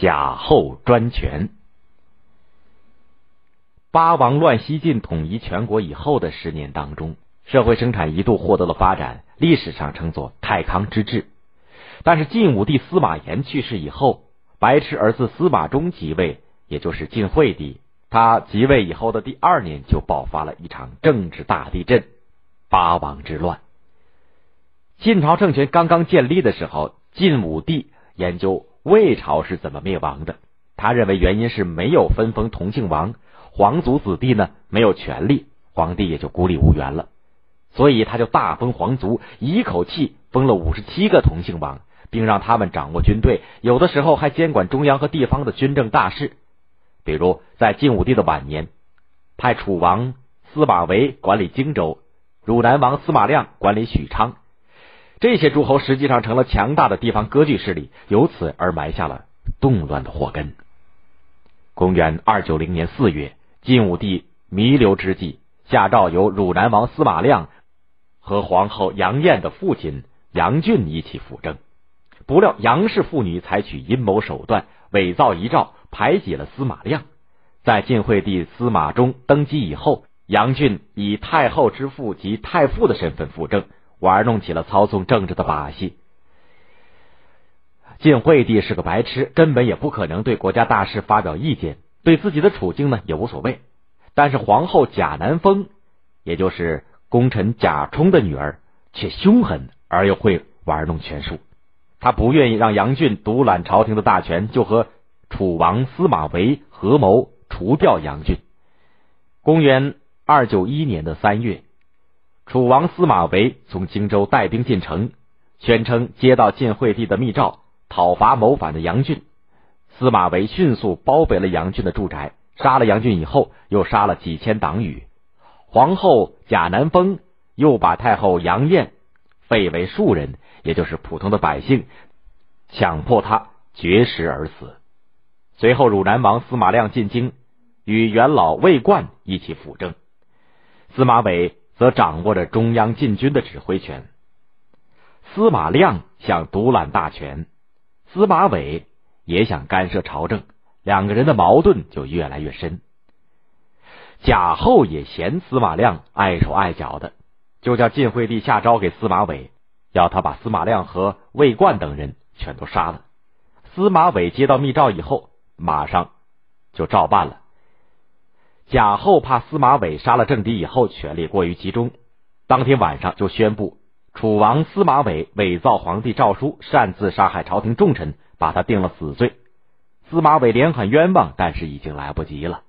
贾后专权。八王乱西晋统一全国以后的十年当中，社会生产一度获得了发展，历史上称作太康之治。但是晋武帝司马炎去世以后，白痴儿子司马衷即位，也就是晋惠帝。他即位以后的第二年，就爆发了一场政治大地震——八王之乱。晋朝政权刚刚建立的时候，晋武帝研究魏朝是怎么灭亡的。他认为原因是没有分封同姓王。皇族子弟呢没有权利，皇帝也就孤立无援了，所以他就大封皇族，一口气封了五十七个同姓王，并让他们掌握军队，有的时候还监管中央和地方的军政大事。比如在晋武帝的晚年，派楚王司马维管理荆州，汝南王司马亮管理许昌，这些诸侯实际上成了强大的地方割据势力，由此而埋下了动乱的祸根。公元二九零年四月。晋武帝弥留之际，下诏由汝南王司马亮和皇后杨艳的父亲杨俊一起辅政。不料杨氏父女采取阴谋手段，伪造遗诏，排挤了司马亮。在晋惠帝司马衷登基以后，杨俊以太后之父及太傅的身份辅政，玩弄起了操纵政治的把戏。晋惠帝是个白痴，根本也不可能对国家大事发表意见。对自己的处境呢也无所谓，但是皇后贾南风，也就是功臣贾充的女儿，却凶狠而又会玩弄权术。他不愿意让杨俊独揽朝廷的大权，就和楚王司马维合谋除掉杨俊。公元二九一年的三月，楚王司马维从荆州带兵进城，宣称接到晋惠帝的密诏，讨伐谋反的杨俊。司马维迅速包围了杨俊的住宅，杀了杨俊以后，又杀了几千党羽。皇后贾南风又把太后杨艳废为庶人，也就是普通的百姓，强迫他绝食而死。随后，汝南王司马亮进京，与元老魏冠一起辅政。司马伟则掌握着中央禁军的指挥权。司马亮想独揽大权，司马伟。也想干涉朝政，两个人的矛盾就越来越深。贾后也嫌司马亮碍手碍脚的，就叫晋惠帝下诏给司马伟，要他把司马亮和魏冠等人全都杀了。司马伟接到密诏以后，马上就照办了。贾后怕司马伟杀了政敌以后权力过于集中，当天晚上就宣布楚王司马伟伪造皇帝诏书，擅自杀害朝廷重臣。把他定了死罪，司马伟连喊冤枉，但是已经来不及了。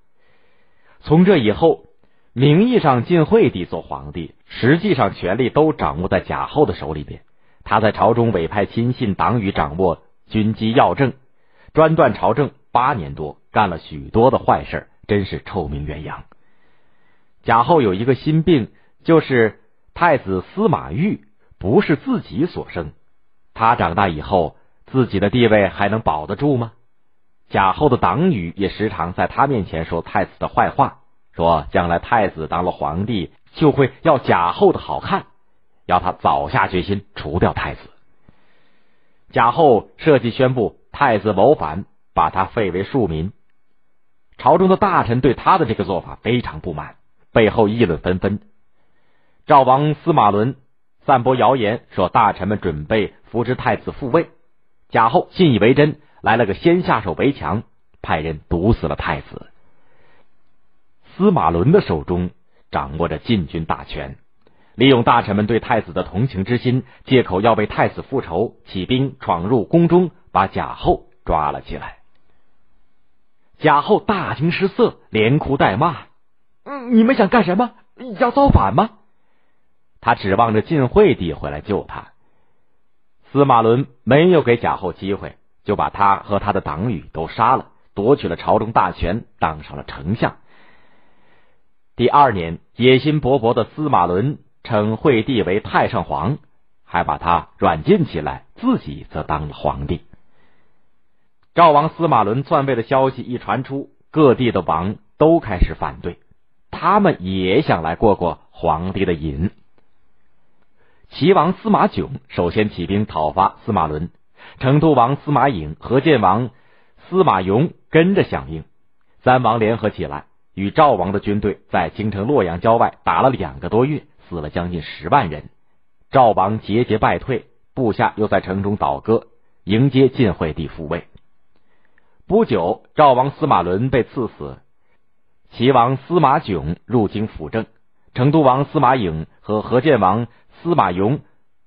从这以后，名义上晋惠帝做皇帝，实际上权力都掌握在贾后的手里边。他在朝中委派亲信党羽，掌握军机要政，专断朝政八年多，干了许多的坏事，真是臭名远扬。贾后有一个心病，就是太子司马昱不是自己所生，他长大以后。自己的地位还能保得住吗？贾后的党羽也时常在他面前说太子的坏话，说将来太子当了皇帝就会要贾后的好看，要他早下决心除掉太子。贾后设计宣布太子谋反，把他废为庶民。朝中的大臣对他的这个做法非常不满，背后议论纷纷。赵王司马伦散播谣言，说大臣们准备扶持太子复位。贾后信以为真，来了个先下手为强，派人毒死了太子。司马伦的手中掌握着禁军大权，利用大臣们对太子的同情之心，借口要为太子复仇，起兵闯入宫中，把贾后抓了起来。贾后大惊失色，连哭带骂：“嗯，你们想干什么？要造反吗？”他指望着晋惠帝回来救他。司马伦没有给贾后机会，就把他和他的党羽都杀了，夺取了朝中大权，当上了丞相。第二年，野心勃勃的司马伦称惠帝为太上皇，还把他软禁起来，自己则当了皇帝。赵王司马伦篡位的消息一传出，各地的王都开始反对，他们也想来过过皇帝的瘾。齐王司马囧首先起兵讨伐司马伦，成都王司马颖、和建王司马颙跟着响应，三王联合起来，与赵王的军队在京城洛阳郊外打了两个多月，死了将近十万人。赵王节节败退，部下又在城中倒戈，迎接晋惠帝复位。不久，赵王司马伦被赐死，齐王司马囧入京辅政，成都王司马颖和河间王司马颙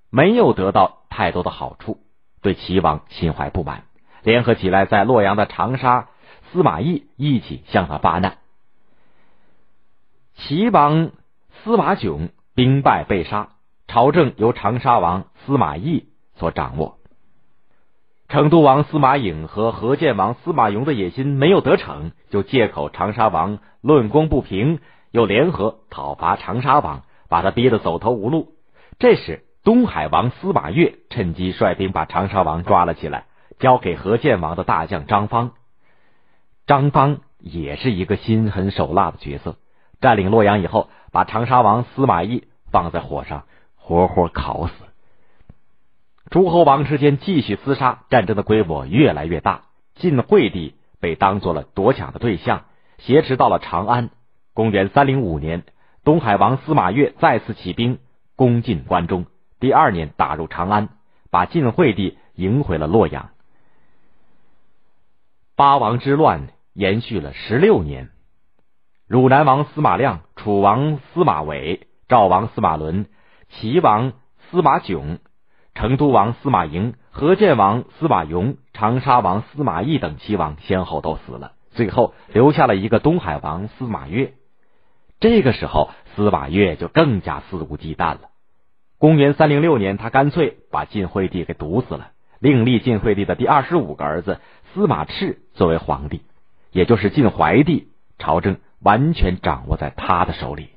没有得到太多的好处，对齐王心怀不满，联合起来在洛阳的长沙司马懿一起向他发难。齐王司马囧兵败被杀，朝政由长沙王司马懿所掌握。成都王司马颖和河间王司马雍的野心没有得逞，就借口长沙王论功不平，又联合讨伐长沙王，把他逼得走投无路。这时，东海王司马越趁机率兵把长沙王抓了起来，交给河间王的大将张方。张方也是一个心狠手辣的角色，占领洛阳以后，把长沙王司马懿放在火上，活活烤死。诸侯王之间继续厮杀，战争的规模越来越大。晋惠帝被当做了夺抢的对象，挟持到了长安。公元三零五年，东海王司马越再次起兵攻进关中，第二年打入长安，把晋惠帝迎回了洛阳。八王之乱延续了十六年，汝南王司马亮、楚王司马伟、赵王司马伦、齐王司马炯。成都王司马颖、河间王司马雍、长沙王司马懿等齐王先后都死了，最后留下了一个东海王司马越。这个时候，司马越就更加肆无忌惮了。公元三零六年，他干脆把晋惠帝给毒死了，另立晋惠帝的第二十五个儿子司马炽作为皇帝，也就是晋怀帝，朝政完全掌握在他的手里。